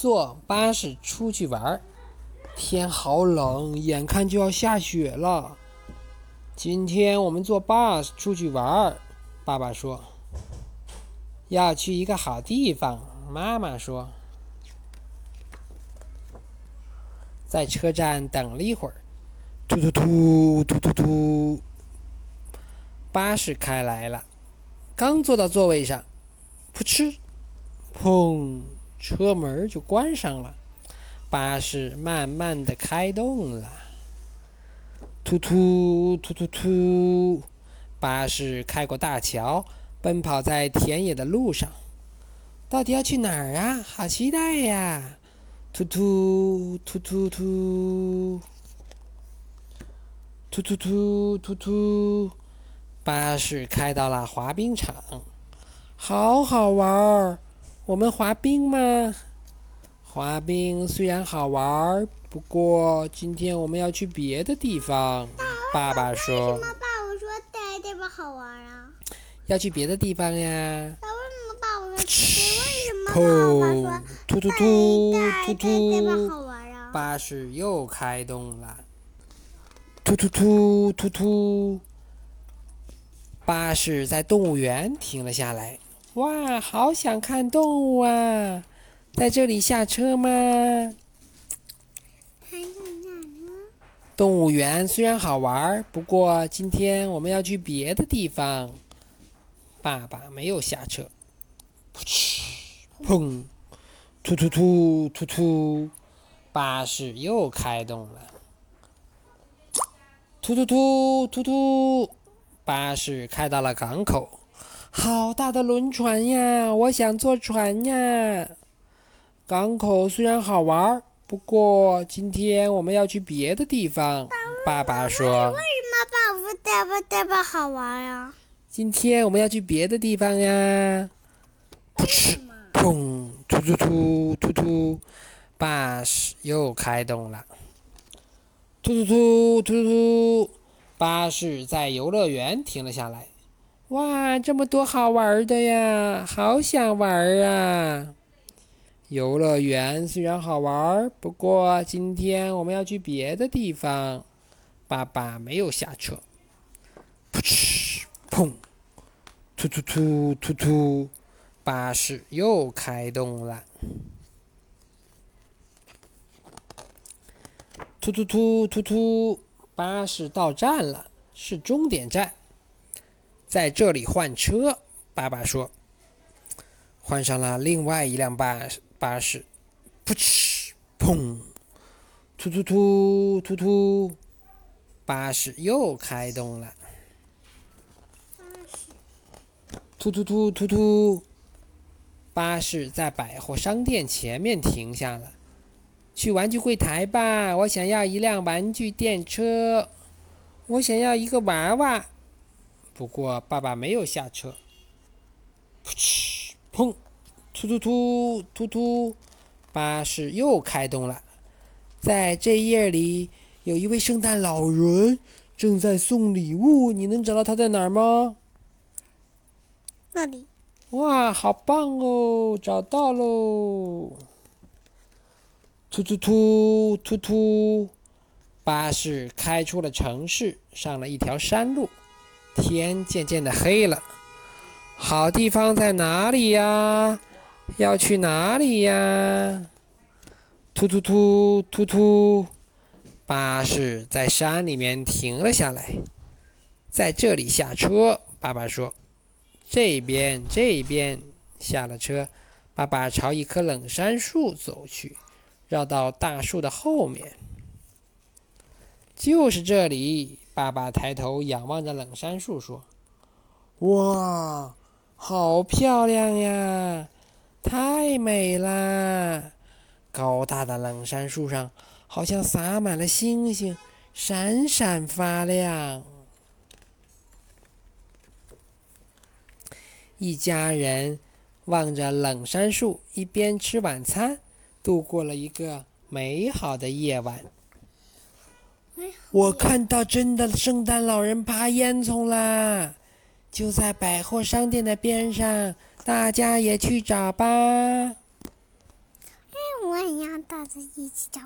坐巴士出去玩儿。天好冷，眼看就要下雪了。今天我们坐巴士出去玩儿。爸爸说：“要去一个好地方。”妈妈说：“在车站等了一会儿，突突突突突突，巴士开来了。刚坐到座位上，噗嗤，砰，车门就关上了。巴士慢慢的开动了，突突突突突，巴士开过大桥，奔跑在田野的路上。到底要去哪儿啊？好期待呀！突突突突突，突突突突突，巴士开到了滑冰场，好好玩儿。我们滑冰吗？滑冰虽然好玩儿，不过今天我们要去别的地方。爸爸说。为什么爸爸说这地方好玩啊？要去别的地方呀。那为什么爸爸说？为什么爸爸说？突突突突突，玩啊？巴士又开动了。突突突突突，巴士在动物园停了下来。哇，好想看动物啊！在这里下车吗？动物园虽然好玩，不过今天我们要去别的地方。爸爸没有下车。噗嗤，砰，突突突突突，巴士又开动了。突突突突突，巴士开到了港口。好大的轮船呀！我想坐船呀。港口虽然好玩，不过今天我们要去别的地方。爸爸说为什么爸爸说地方地方好玩呀？：“今天我们要去别的地方呀。”噗嗤，砰，突突突突突，巴士又开动了。突突突突突，巴士在游乐园停了下来。哇，这么多好玩的呀！好想玩啊！游乐园虽然好玩，不过今天我们要去别的地方。爸爸没有下车。噗嗤，砰，突突突突突，巴士又开动了。突突突突突，巴士到站了，是终点站，在这里换车。爸爸说。换上了另外一辆巴士，巴士，噗嗤，砰，突突突突突，巴士又开动了。突突突突突，巴士在百货商店前面停下了。去玩具柜台吧，我想要一辆玩具电车，我想要一个娃娃。不过爸爸没有下车。噗嗤，砰，突突突突突，巴士又开动了。在这页里，有一位圣诞老人正在送礼物，你能找到他在哪儿吗？那里哇，好棒哦！找到喽！突突突突突，巴士开出了城市，上了一条山路。天渐渐的黑了，好地方在哪里呀？要去哪里呀？突突突突突，巴士在山里面停了下来，在这里下车。爸爸说。这边，这边，下了车，爸爸朝一棵冷杉树走去，绕到大树的后面。就是这里，爸爸抬头仰望着冷杉树说：“哇，好漂亮呀，太美啦！高大的冷杉树上好像洒满了星星，闪闪发亮。”一家人望着冷杉树，一边吃晚餐，度过了一个美好的夜晚。我看到真的圣诞老人爬烟囱啦，就在百货商店的边上，大家也去找吧。哎，我也要大家一起找。